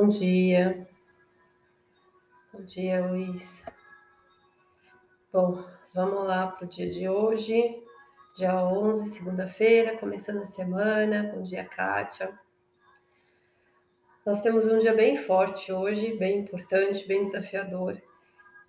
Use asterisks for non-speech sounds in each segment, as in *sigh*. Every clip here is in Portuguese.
Bom dia. Bom dia, Luiz. Bom, vamos lá para o dia de hoje, dia 11, segunda-feira, começando a semana. Bom dia, Kátia. Nós temos um dia bem forte hoje, bem importante, bem desafiador,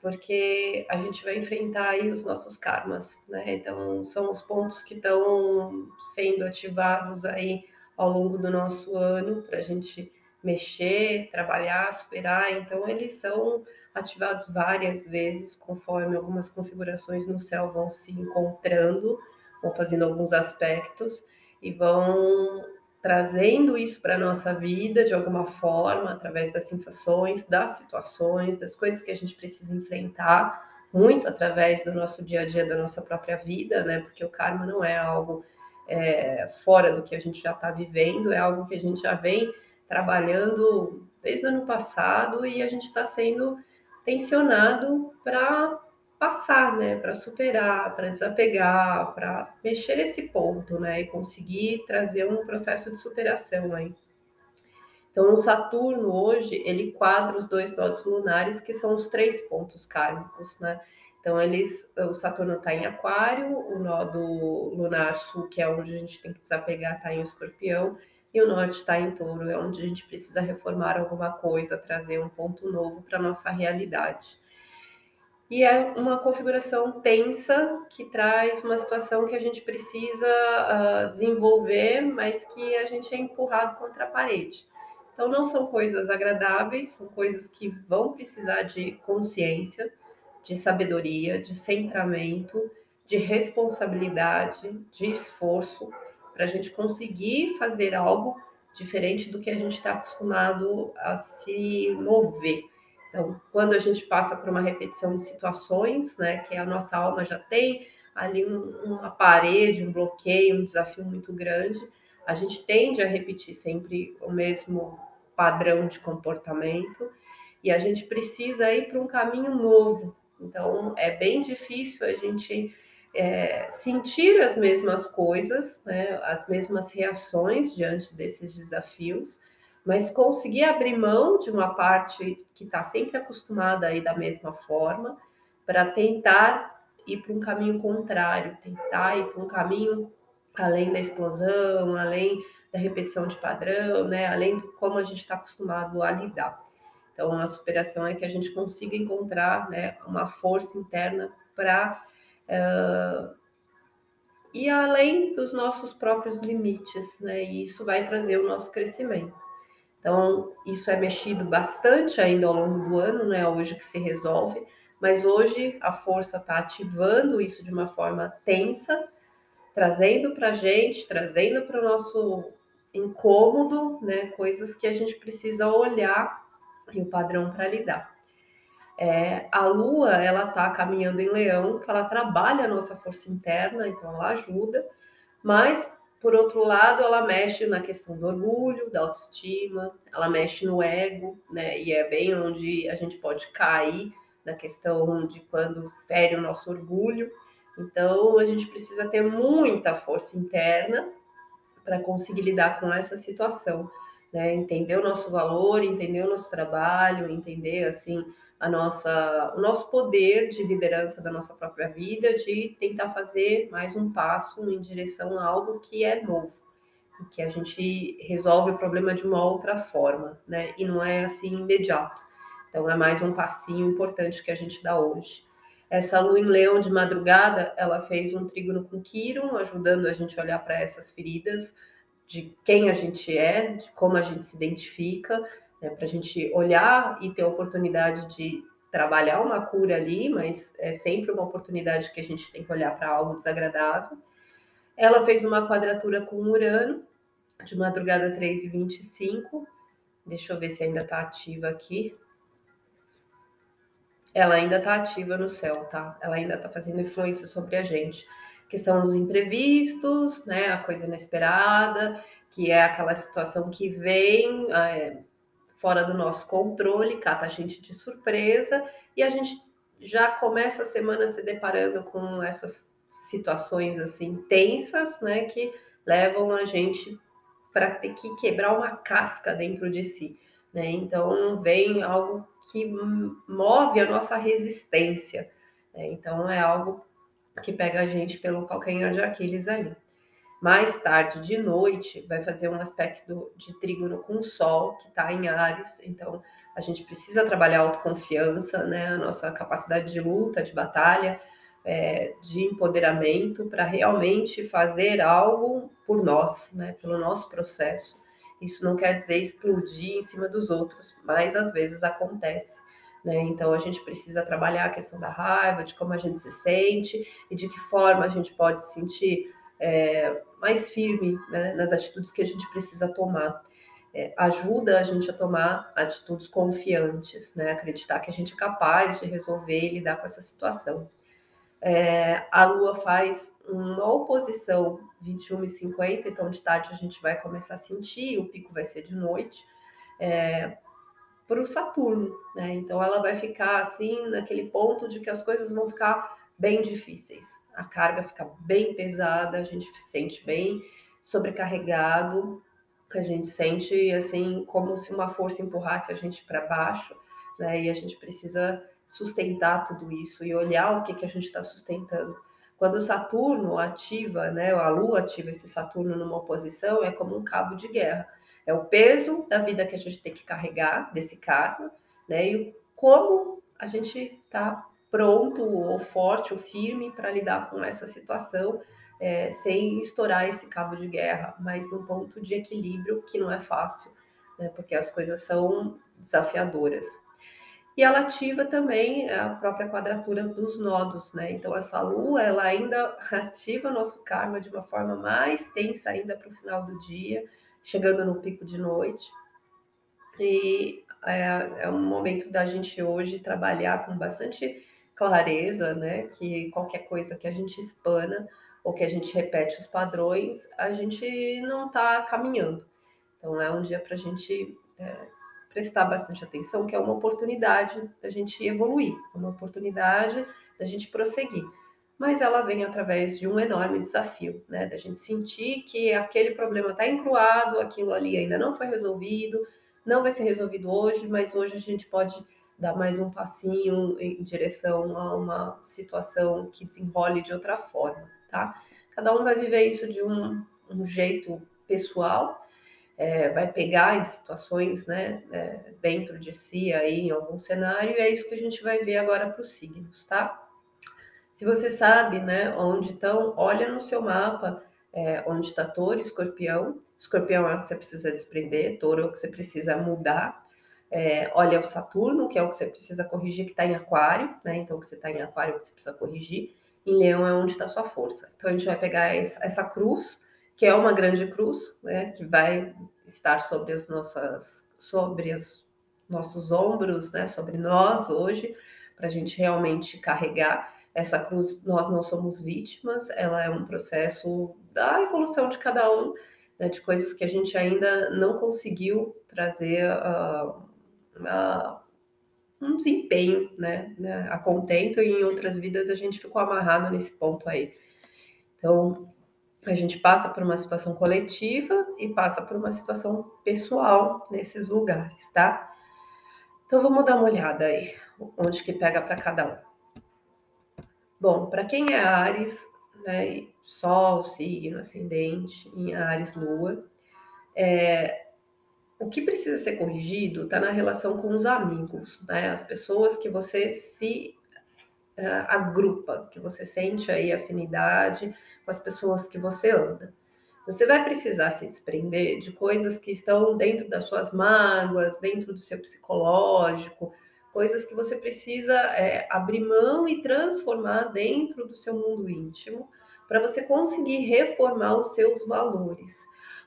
porque a gente vai enfrentar aí os nossos karmas, né? Então, são os pontos que estão sendo ativados aí ao longo do nosso ano para a gente mexer, trabalhar, superar. Então, eles são ativados várias vezes, conforme algumas configurações no céu vão se encontrando, vão fazendo alguns aspectos e vão trazendo isso para a nossa vida de alguma forma, através das sensações, das situações, das coisas que a gente precisa enfrentar, muito através do nosso dia a dia, da nossa própria vida, né? Porque o karma não é algo é, fora do que a gente já está vivendo, é algo que a gente já vem trabalhando desde o ano passado e a gente está sendo tensionado para passar, né, para superar, para desapegar, para mexer nesse ponto, né, e conseguir trazer um processo de superação aí. Então, o Saturno hoje, ele quadra os dois nodos lunares, que são os três pontos kármicos, né? Então, eles, o Saturno está em Aquário, o nodo lunar sul, que é onde a gente tem que desapegar, está em Escorpião, e o norte está em touro, é onde a gente precisa reformar alguma coisa, trazer um ponto novo para a nossa realidade. E é uma configuração tensa que traz uma situação que a gente precisa uh, desenvolver, mas que a gente é empurrado contra a parede. Então, não são coisas agradáveis, são coisas que vão precisar de consciência, de sabedoria, de centramento, de responsabilidade, de esforço para a gente conseguir fazer algo diferente do que a gente está acostumado a se mover. Então, quando a gente passa por uma repetição de situações, né, que a nossa alma já tem ali um, uma parede, um bloqueio, um desafio muito grande, a gente tende a repetir sempre o mesmo padrão de comportamento e a gente precisa ir para um caminho novo. Então, é bem difícil a gente é, sentir as mesmas coisas, né, as mesmas reações diante desses desafios, mas conseguir abrir mão de uma parte que está sempre acostumada aí da mesma forma, para tentar ir para um caminho contrário, tentar ir para um caminho além da explosão, além da repetição de padrão, né, além de como a gente está acostumado a lidar. Então, a superação é que a gente consiga encontrar né, uma força interna para Uh, e além dos nossos próprios limites, né? E isso vai trazer o nosso crescimento. Então, isso é mexido bastante ainda ao longo do ano, né? Hoje que se resolve, mas hoje a força está ativando isso de uma forma tensa, trazendo para a gente, trazendo para o nosso incômodo, né? Coisas que a gente precisa olhar e o padrão para lidar. É, a Lua, ela está caminhando em Leão, ela trabalha a nossa força interna, então ela ajuda, mas por outro lado, ela mexe na questão do orgulho, da autoestima, ela mexe no ego, né? E é bem onde a gente pode cair na questão de quando fere o nosso orgulho. Então, a gente precisa ter muita força interna para conseguir lidar com essa situação, né? Entender o nosso valor, entender o nosso trabalho, entender assim a nossa, o nosso poder de liderança da nossa própria vida, de tentar fazer mais um passo em direção a algo que é novo, que a gente resolve o problema de uma outra forma, né? E não é assim imediato. Então é mais um passinho importante que a gente dá hoje. Essa lua em leão de madrugada, ela fez um trígono com Quiron, ajudando a gente a olhar para essas feridas, de quem a gente é, de como a gente se identifica, né, para a gente olhar e ter a oportunidade de trabalhar uma cura ali, mas é sempre uma oportunidade que a gente tem que olhar para algo desagradável. Ela fez uma quadratura com Urano, de madrugada 3 e 25. Deixa eu ver se ainda está ativa aqui. Ela ainda está ativa no céu, tá? Ela ainda está fazendo influência sobre a gente, que são os imprevistos, né? A coisa inesperada, que é aquela situação que vem. É, fora do nosso controle, cata a gente de surpresa e a gente já começa a semana se deparando com essas situações assim tensas, né, que levam a gente para ter que quebrar uma casca dentro de si. né? Então vem algo que move a nossa resistência, né? Então é algo que pega a gente pelo calcanhar de Aquiles ali. Mais tarde, de noite, vai fazer um aspecto de trígono com o Sol, que está em Ares. Então, a gente precisa trabalhar a autoconfiança, né? A nossa capacidade de luta, de batalha, é, de empoderamento, para realmente fazer algo por nós, né? Pelo nosso processo. Isso não quer dizer explodir em cima dos outros, mas às vezes acontece. Né? Então a gente precisa trabalhar a questão da raiva, de como a gente se sente e de que forma a gente pode se sentir é, mais firme né, nas atitudes que a gente precisa tomar. É, ajuda a gente a tomar atitudes confiantes, né? acreditar que a gente é capaz de resolver e lidar com essa situação. É, a Lua faz uma oposição 21 e 50, então de tarde a gente vai começar a sentir, o pico vai ser de noite, é, para o Saturno, né? Então ela vai ficar assim, naquele ponto de que as coisas vão ficar bem difíceis. A carga fica bem pesada, a gente se sente bem sobrecarregado, a gente sente assim como se uma força empurrasse a gente para baixo, né? E a gente precisa sustentar tudo isso e olhar o que, que a gente está sustentando. Quando o Saturno ativa, né, a Lua ativa esse Saturno numa oposição, é como um cabo de guerra. É o peso da vida que a gente tem que carregar, desse karma, né, e como a gente está pronto, ou forte, ou firme para lidar com essa situação, é, sem estourar esse cabo de guerra, mas num ponto de equilíbrio que não é fácil, né, porque as coisas são desafiadoras. E ela ativa também a própria quadratura dos nodos, né? Então essa lua, ela ainda *laughs* ativa nosso karma de uma forma mais tensa ainda para o final do dia, chegando no pico de noite. E é, é um momento da gente hoje trabalhar com bastante clareza, né? Que qualquer coisa que a gente espana ou que a gente repete os padrões, a gente não está caminhando. Então é um dia para a gente é, prestar bastante atenção, que é uma oportunidade da gente evoluir, uma oportunidade da gente prosseguir. Mas ela vem através de um enorme desafio, né? Da gente sentir que aquele problema está encruado, aquilo ali ainda não foi resolvido, não vai ser resolvido hoje, mas hoje a gente pode dar mais um passinho em direção a uma situação que desenrole de outra forma, tá? Cada um vai viver isso de um, um jeito pessoal, é, vai pegar em situações né, é, dentro de si aí em algum cenário, e é isso que a gente vai ver agora para os signos, tá? Se você sabe né, onde estão, olha no seu mapa é, onde está touro escorpião. Escorpião é o que você precisa desprender, touro é o que você precisa mudar. É, olha o Saturno, que é o que você precisa corrigir, que está em aquário, né? Então, o que você está em aquário você precisa corrigir. Em leão é onde está sua força. Então, a gente vai pegar essa, essa cruz que é uma grande cruz, né, que vai estar sobre as nossas, sobre os nossos ombros, né, sobre nós hoje, para a gente realmente carregar essa cruz. Nós não somos vítimas, ela é um processo da evolução de cada um, né, de coisas que a gente ainda não conseguiu trazer uh, um desempenho, né, né, a contento, e em outras vidas a gente ficou amarrado nesse ponto aí. Então, a gente passa por uma situação coletiva e passa por uma situação pessoal nesses lugares, tá? Então vamos dar uma olhada aí, onde que pega para cada um. Bom, para quem é Ares, né, Sol, signo, ascendente, em Ares, Lua, é, o que precisa ser corrigido está na relação com os amigos, né? As pessoas que você se uh, agrupa, que você sente aí afinidade com as pessoas que você anda. Você vai precisar se desprender de coisas que estão dentro das suas mágoas, dentro do seu psicológico, coisas que você precisa é, abrir mão e transformar dentro do seu mundo íntimo, para você conseguir reformar os seus valores.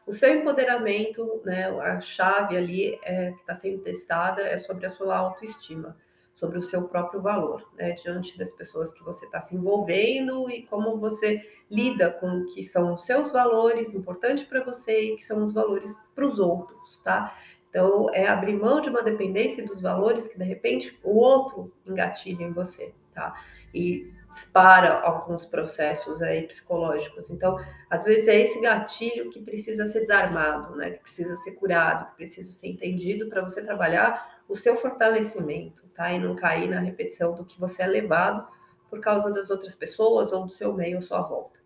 O seu empoderamento, né, a chave ali é, que está sendo testada é sobre a sua autoestima sobre o seu próprio valor, né, diante das pessoas que você está se envolvendo e como você lida com o que são os seus valores importantes para você e que são os valores para os outros, tá? Então, é abrir mão de uma dependência dos valores que de repente o outro engatilha em você, tá? E dispara alguns processos aí psicológicos. Então, às vezes é esse gatilho que precisa ser desarmado, né? Que precisa ser curado, que precisa ser entendido para você trabalhar o seu fortalecimento, tá? E não cair na repetição do que você é levado por causa das outras pessoas ou do seu meio à sua volta.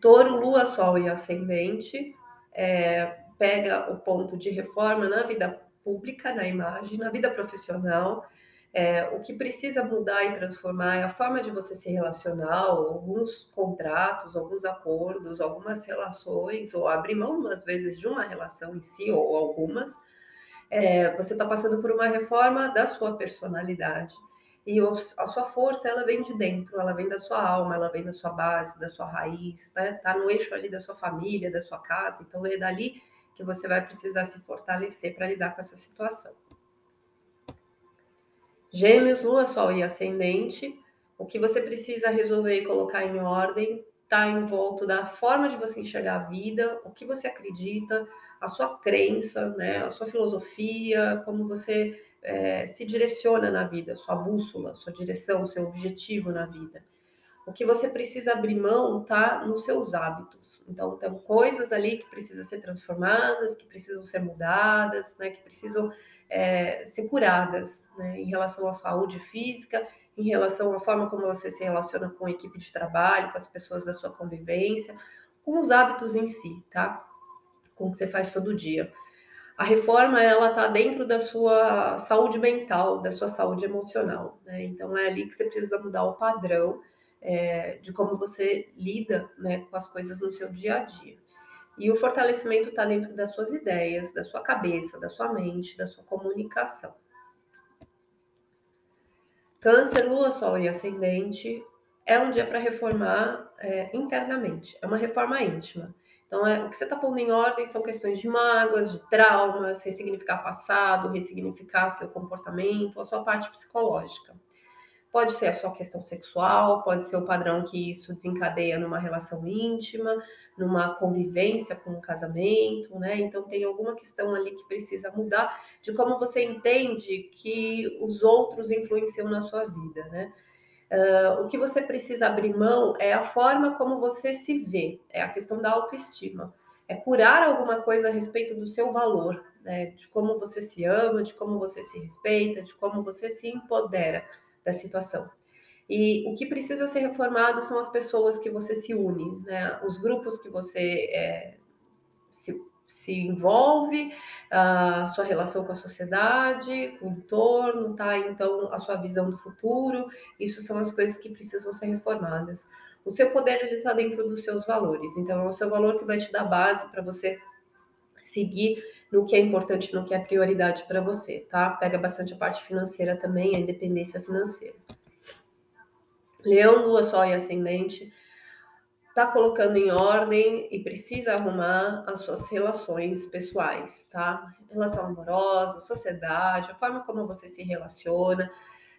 Touro, Lua, Sol e Ascendente é, pega o ponto de reforma na vida pública, na imagem, na vida profissional é, o que precisa mudar e transformar é a forma de você se relacionar, alguns contratos, alguns acordos, algumas relações, ou abrir mão, às vezes, de uma relação em si, ou algumas. É, você está passando por uma reforma da sua personalidade. E a sua força, ela vem de dentro, ela vem da sua alma, ela vem da sua base, da sua raiz, né? Tá no eixo ali da sua família, da sua casa. Então, é dali que você vai precisar se fortalecer para lidar com essa situação. Gêmeos, Lua, Sol e Ascendente. O que você precisa resolver e colocar em ordem está em volta da forma de você enxergar a vida, o que você acredita, a sua crença, né, a sua filosofia, como você é, se direciona na vida, sua bússola, sua direção, seu objetivo na vida. O que você precisa abrir mão está nos seus hábitos. Então, tem coisas ali que precisam ser transformadas, que precisam ser mudadas, né, que precisam é, ser curadas né, em relação à saúde física, em relação à forma como você se relaciona com a equipe de trabalho, com as pessoas da sua convivência, com os hábitos em si, tá? Com o que você faz todo dia. A reforma, ela tá dentro da sua saúde mental, da sua saúde emocional, né? Então, é ali que você precisa mudar o padrão é, de como você lida né, com as coisas no seu dia a dia. E o fortalecimento está dentro das suas ideias, da sua cabeça, da sua mente, da sua comunicação. Câncer, lua, sol e ascendente é um dia para reformar é, internamente, é uma reforma íntima. Então, é, o que você está pondo em ordem são questões de mágoas, de traumas, ressignificar passado, ressignificar seu comportamento, a sua parte psicológica. Pode ser sua questão sexual, pode ser o padrão que isso desencadeia numa relação íntima, numa convivência com um casamento, né? Então tem alguma questão ali que precisa mudar de como você entende que os outros influenciam na sua vida, né? Uh, o que você precisa abrir mão é a forma como você se vê, é a questão da autoestima, é curar alguma coisa a respeito do seu valor, né? De como você se ama, de como você se respeita, de como você se empodera da situação. E o que precisa ser reformado são as pessoas que você se une, né? os grupos que você é, se, se envolve, a sua relação com a sociedade, com o entorno, tá? Então, a sua visão do futuro, isso são as coisas que precisam ser reformadas. O seu poder está dentro dos seus valores, então é o seu valor que vai te dar base para você seguir no que é importante, no que é prioridade para você, tá? Pega bastante a parte financeira também, a independência financeira. Leão, Lua, Sol e Ascendente tá colocando em ordem e precisa arrumar as suas relações pessoais, tá? Relação amorosa, sociedade, a forma como você se relaciona,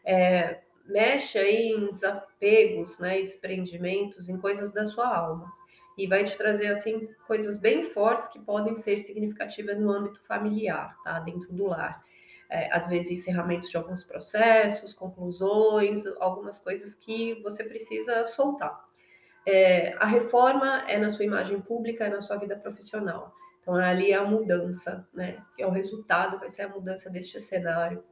é, mexe aí em desapegos, né, e desprendimentos em coisas da sua alma e vai te trazer assim coisas bem fortes que podem ser significativas no âmbito familiar, tá? Dentro do lar. É, às vezes encerramentos de alguns processos, conclusões, algumas coisas que você precisa soltar. É, a reforma é na sua imagem pública, é na sua vida profissional. Então ali é a mudança, né? Que é o resultado, vai ser a mudança deste cenário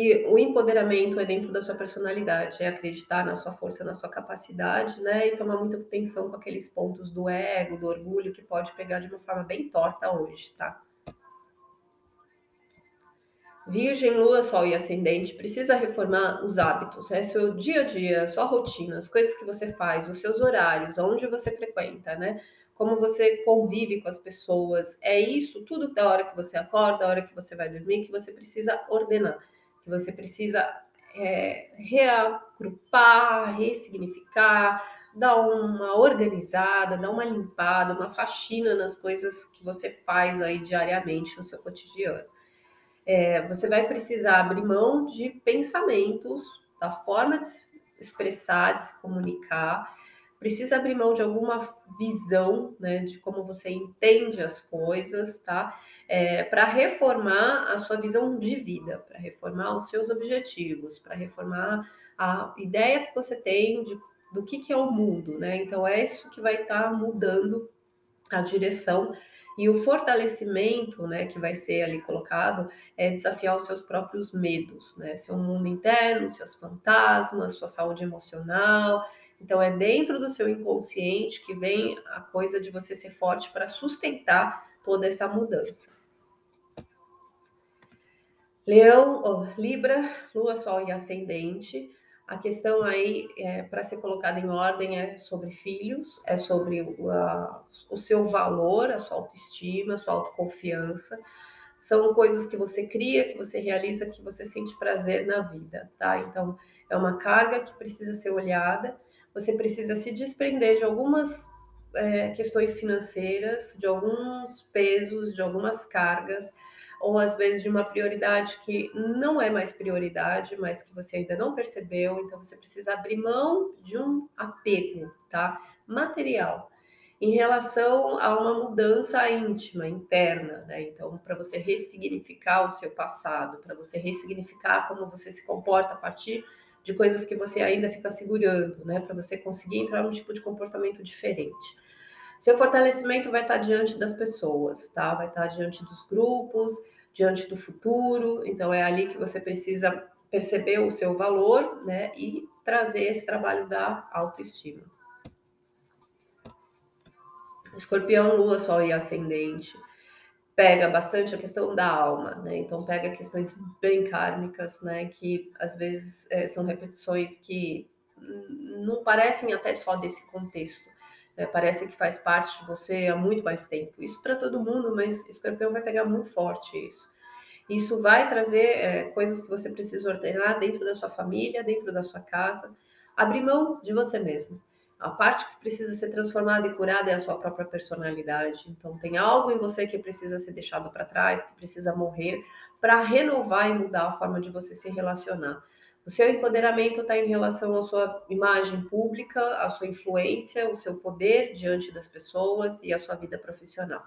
e o empoderamento é dentro da sua personalidade, é acreditar na sua força, na sua capacidade, né? E tomar muita atenção com aqueles pontos do ego, do orgulho, que pode pegar de uma forma bem torta hoje, tá? Virgem, Lua, Sol e Ascendente precisa reformar os hábitos, é seu dia a dia, sua rotina, as coisas que você faz, os seus horários, onde você frequenta, né? Como você convive com as pessoas. É isso, tudo da hora que você acorda, da hora que você vai dormir, que você precisa ordenar você precisa é, reagrupar, ressignificar, dar uma organizada, dar uma limpada, uma faxina nas coisas que você faz aí diariamente no seu cotidiano. É, você vai precisar abrir mão de pensamentos, da forma de se expressar, de se comunicar, precisa abrir mão de alguma visão, né, de como você entende as coisas, tá? É, para reformar a sua visão de vida, para reformar os seus objetivos, para reformar a ideia que você tem de, do que, que é o mundo, né? Então é isso que vai estar tá mudando a direção e o fortalecimento, né, que vai ser ali colocado, é desafiar os seus próprios medos, né? Seu mundo interno, seus fantasmas, sua saúde emocional. Então é dentro do seu inconsciente que vem a coisa de você ser forte para sustentar toda essa mudança. Leão, oh, Libra, Lua, Sol e Ascendente a questão aí, é, para ser colocada em ordem, é sobre filhos, é sobre o, a, o seu valor, a sua autoestima, a sua autoconfiança. São coisas que você cria, que você realiza, que você sente prazer na vida, tá? Então, é uma carga que precisa ser olhada. Você precisa se desprender de algumas é, questões financeiras, de alguns pesos, de algumas cargas ou às vezes de uma prioridade que não é mais prioridade, mas que você ainda não percebeu, então você precisa abrir mão de um apego, tá? Material. Em relação a uma mudança íntima, interna, né? Então, para você ressignificar o seu passado, para você ressignificar como você se comporta a partir de coisas que você ainda fica segurando, né? Para você conseguir entrar num tipo de comportamento diferente. Seu fortalecimento vai estar diante das pessoas, tá? Vai estar diante dos grupos, diante do futuro. Então é ali que você precisa perceber o seu valor, né? E trazer esse trabalho da autoestima. Escorpião, Lua, Sol e Ascendente pega bastante a questão da alma, né? Então pega questões bem kármicas, né? Que às vezes é, são repetições que não parecem até só desse contexto, é, parece que faz parte de você há muito mais tempo. Isso para todo mundo, mas escorpião vai pegar muito forte isso. Isso vai trazer é, coisas que você precisa ordenar dentro da sua família, dentro da sua casa. Abrir mão de você mesmo. A parte que precisa ser transformada e curada é a sua própria personalidade. Então, tem algo em você que precisa ser deixado para trás, que precisa morrer, para renovar e mudar a forma de você se relacionar. O seu empoderamento está em relação à sua imagem pública, à sua influência, o seu poder diante das pessoas e à sua vida profissional.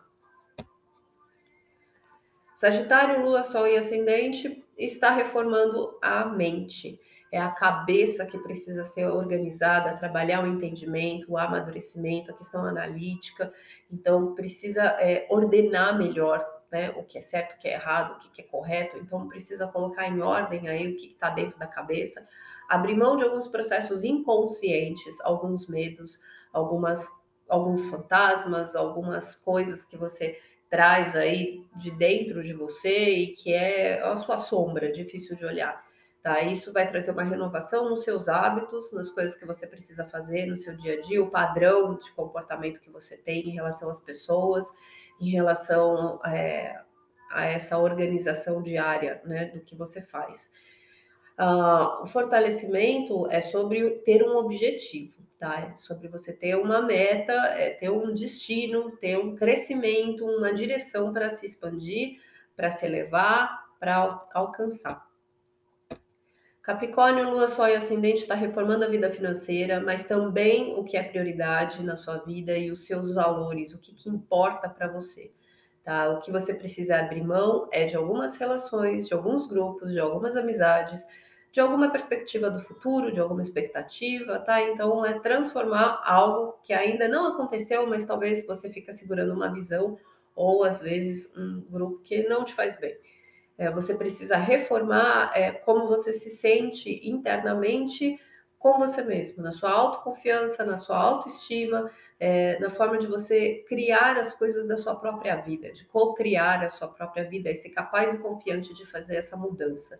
Sagitário, Lua, Sol e Ascendente está reformando a mente. É a cabeça que precisa ser organizada, trabalhar o entendimento, o amadurecimento, a questão analítica. Então, precisa é, ordenar melhor né, o que é certo, o que é errado, o que é correto, então precisa colocar em ordem aí o que está dentro da cabeça, abrir mão de alguns processos inconscientes, alguns medos, algumas, alguns fantasmas, algumas coisas que você traz aí de dentro de você e que é a sua sombra, difícil de olhar. Tá? Isso vai trazer uma renovação nos seus hábitos, nas coisas que você precisa fazer no seu dia a dia, o padrão de comportamento que você tem em relação às pessoas em relação é, a essa organização diária né, do que você faz. Uh, o fortalecimento é sobre ter um objetivo, tá? É sobre você ter uma meta, é ter um destino, ter um crescimento, uma direção para se expandir, para se elevar, para alcançar. Capricórnio, Lua, Sol e Ascendente está reformando a vida financeira, mas também o que é prioridade na sua vida e os seus valores, o que, que importa para você. Tá? O que você precisa abrir mão é de algumas relações, de alguns grupos, de algumas amizades, de alguma perspectiva do futuro, de alguma expectativa, tá? Então é transformar algo que ainda não aconteceu, mas talvez você fica segurando uma visão ou às vezes um grupo que não te faz bem. É, você precisa reformar é, como você se sente internamente com você mesmo, na sua autoconfiança, na sua autoestima, é, na forma de você criar as coisas da sua própria vida, de co-criar a sua própria vida e ser capaz e confiante de fazer essa mudança.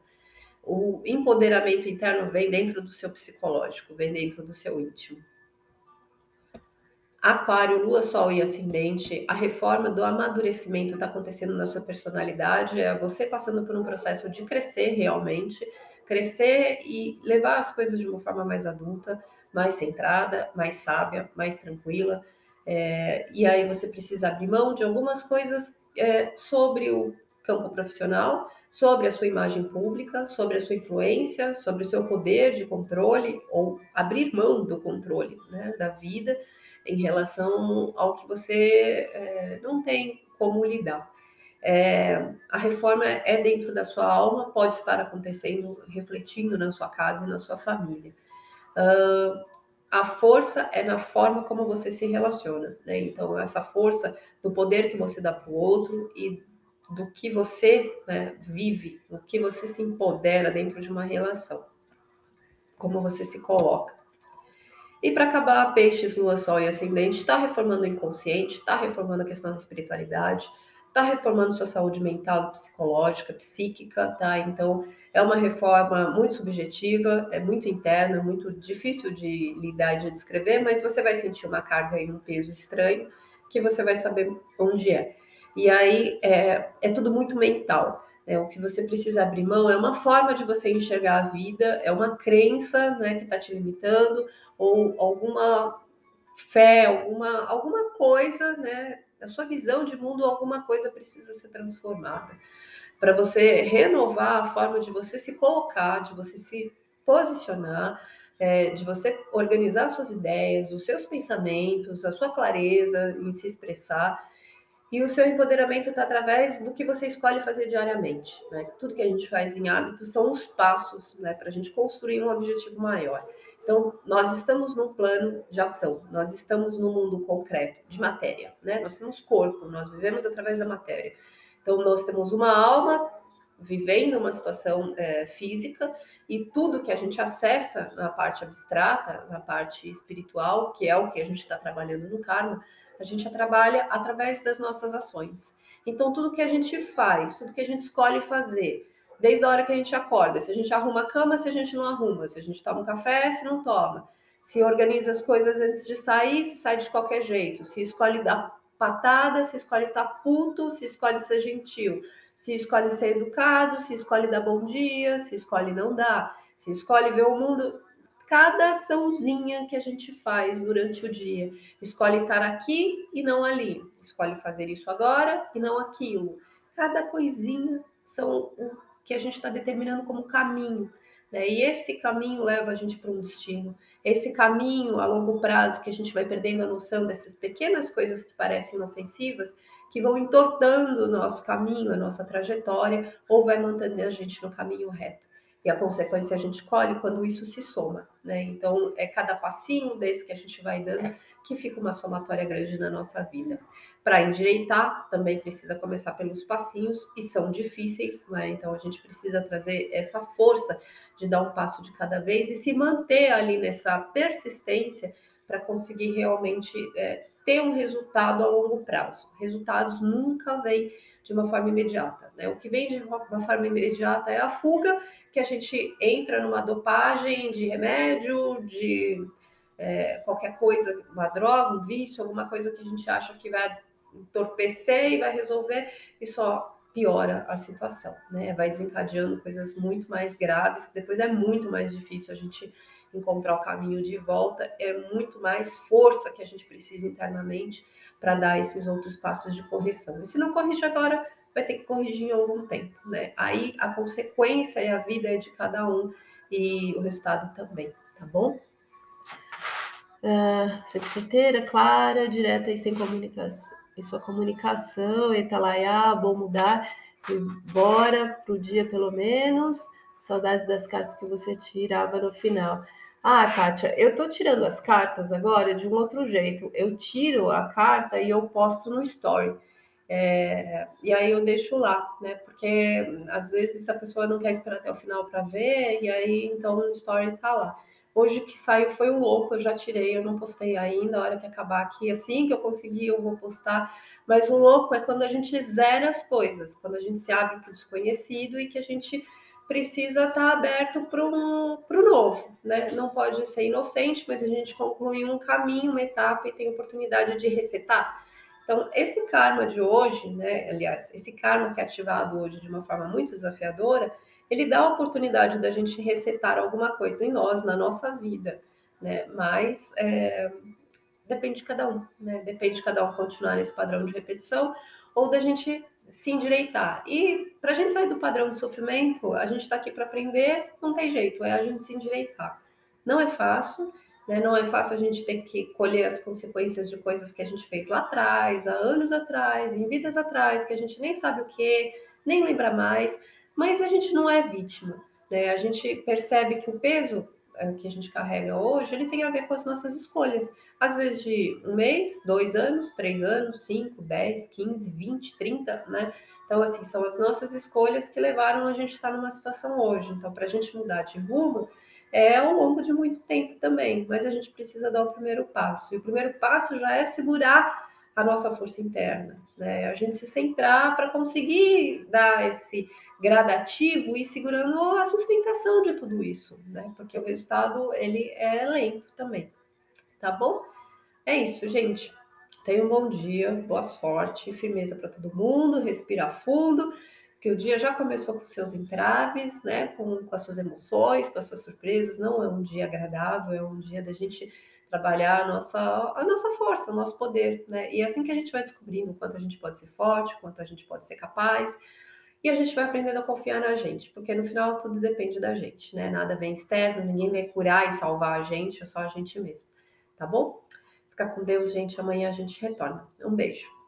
O empoderamento interno vem dentro do seu psicológico, vem dentro do seu íntimo. Aquário, Lua, Sol e Ascendente, a reforma do amadurecimento está acontecendo na sua personalidade, é você passando por um processo de crescer realmente, crescer e levar as coisas de uma forma mais adulta, mais centrada, mais sábia, mais tranquila. É, e aí você precisa abrir mão de algumas coisas é, sobre o campo profissional, sobre a sua imagem pública, sobre a sua influência, sobre o seu poder de controle ou abrir mão do controle né, da vida em relação ao que você é, não tem como lidar. É, a reforma é dentro da sua alma, pode estar acontecendo, refletindo na sua casa e na sua família. Uh, a força é na forma como você se relaciona, né? Então, essa força do poder que você dá para o outro e do que você né, vive, do que você se empodera dentro de uma relação, como você se coloca. E para acabar, peixes, lua, sol e ascendente, está reformando o inconsciente, está reformando a questão da espiritualidade, está reformando sua saúde mental, psicológica, psíquica, tá? Então, é uma reforma muito subjetiva, é muito interna, muito difícil de lidar de descrever, mas você vai sentir uma carga e um peso estranho que você vai saber onde é. E aí é, é tudo muito mental. Né? O que você precisa abrir mão é uma forma de você enxergar a vida, é uma crença né, que está te limitando, ou alguma fé, alguma, alguma coisa, né? a sua visão de mundo, alguma coisa precisa ser transformada. Para você renovar a forma de você se colocar, de você se posicionar, é, de você organizar suas ideias, os seus pensamentos, a sua clareza em se expressar. E o seu empoderamento está através do que você escolhe fazer diariamente. Né? Tudo que a gente faz em hábitos são os passos né, para a gente construir um objetivo maior. Então, nós estamos num plano de ação, nós estamos no mundo concreto, de matéria, né? Nós temos corpo, nós vivemos através da matéria. Então, nós temos uma alma vivendo uma situação é, física e tudo que a gente acessa na parte abstrata, na parte espiritual, que é o que a gente está trabalhando no karma, a gente trabalha através das nossas ações. Então, tudo que a gente faz, tudo que a gente escolhe fazer, desde a hora que a gente acorda. Se a gente arruma a cama, se a gente não arruma. Se a gente toma um café, se não toma. Se organiza as coisas antes de sair, se sai de qualquer jeito. Se escolhe dar patada, se escolhe estar puto, se escolhe ser gentil. Se escolhe ser educado, se escolhe dar bom dia, se escolhe não dar. Se escolhe ver o mundo cada açãozinha que a gente faz durante o dia. Escolhe estar aqui e não ali. Escolhe fazer isso agora e não aquilo. Cada coisinha são que a gente está determinando como caminho. Né? E esse caminho leva a gente para um destino. Esse caminho a longo prazo, que a gente vai perdendo a noção dessas pequenas coisas que parecem inofensivas, que vão entortando o nosso caminho, a nossa trajetória, ou vai mantendo a gente no caminho reto. E a consequência a gente colhe quando isso se soma, né? Então, é cada passinho desse que a gente vai dando que fica uma somatória grande na nossa vida. Para endireitar, também precisa começar pelos passinhos e são difíceis, né? Então, a gente precisa trazer essa força de dar um passo de cada vez e se manter ali nessa persistência para conseguir realmente é, ter um resultado a longo prazo. Resultados nunca vêm de uma forma imediata, né? O que vem de uma forma imediata é a fuga que a gente entra numa dopagem de remédio, de é, qualquer coisa, uma droga, um vício, alguma coisa que a gente acha que vai entorpecer e vai resolver e só piora a situação, né? Vai desencadeando coisas muito mais graves, que depois é muito mais difícil a gente encontrar o caminho de volta, é muito mais força que a gente precisa internamente para dar esses outros passos de correção. E se não corrige agora, vai ter que corrigir em algum tempo, né? Aí a consequência e a vida é de cada um e o resultado também, tá bom? Uh, sempre certeira, clara, direta e sem comunicação. E sua comunicação, etalaiá, bom mudar, e bora pro dia pelo menos. Saudades das cartas que você tirava no final. Ah, Kátia, eu tô tirando as cartas agora de um outro jeito. Eu tiro a carta e eu posto no story. É, e aí eu deixo lá, né? Porque às vezes a pessoa não quer esperar até o final para ver, e aí então o story tá lá. Hoje que saiu foi o louco, eu já tirei, eu não postei ainda, a hora que acabar aqui, assim que eu conseguir, eu vou postar. Mas o louco é quando a gente zera as coisas, quando a gente se abre para o desconhecido e que a gente precisa estar tá aberto para o novo, né? Não pode ser inocente, mas a gente conclui um caminho, uma etapa e tem oportunidade de resetar. Então, esse karma de hoje, né? Aliás, esse karma que é ativado hoje de uma forma muito desafiadora, ele dá a oportunidade da gente resetar alguma coisa em nós, na nossa vida, né? Mas é, depende de cada um, né? Depende de cada um continuar nesse padrão de repetição ou da gente se endireitar. E para a gente sair do padrão de sofrimento, a gente está aqui para aprender, não tem jeito, é a gente se endireitar. Não é fácil, né? não é fácil a gente ter que colher as consequências de coisas que a gente fez lá atrás, há anos atrás, em vidas atrás, que a gente nem sabe o que, nem lembra mais, mas a gente não é vítima. Né? A gente percebe que o peso que a gente carrega hoje, ele tem a ver com as nossas escolhas. Às vezes de um mês, dois anos, três anos, cinco, dez, quinze, vinte, trinta, né? Então, assim, são as nossas escolhas que levaram a gente estar numa situação hoje. Então, para a gente mudar de rumo, é ao longo de muito tempo também, mas a gente precisa dar o primeiro passo. E o primeiro passo já é segurar a nossa força interna, né? A gente se centrar para conseguir dar esse gradativo e segurando a sustentação de tudo isso, né? Porque o resultado ele é lento também, tá bom? É isso, gente. Tenha um bom dia, boa sorte, firmeza para todo mundo, respira fundo, que o dia já começou com seus entraves, né? Com, com as suas emoções, com as suas surpresas. Não é um dia agradável, é um dia da gente trabalhar a nossa, a nossa força, o nosso poder, né? E é assim que a gente vai descobrindo quanto a gente pode ser forte, quanto a gente pode ser capaz, e a gente vai aprendendo a confiar na gente, porque no final tudo depende da gente, né? Nada vem externo, ninguém vai curar e salvar a gente, é só a gente mesmo, tá bom? Fica com Deus, gente. Amanhã a gente retorna. Um beijo.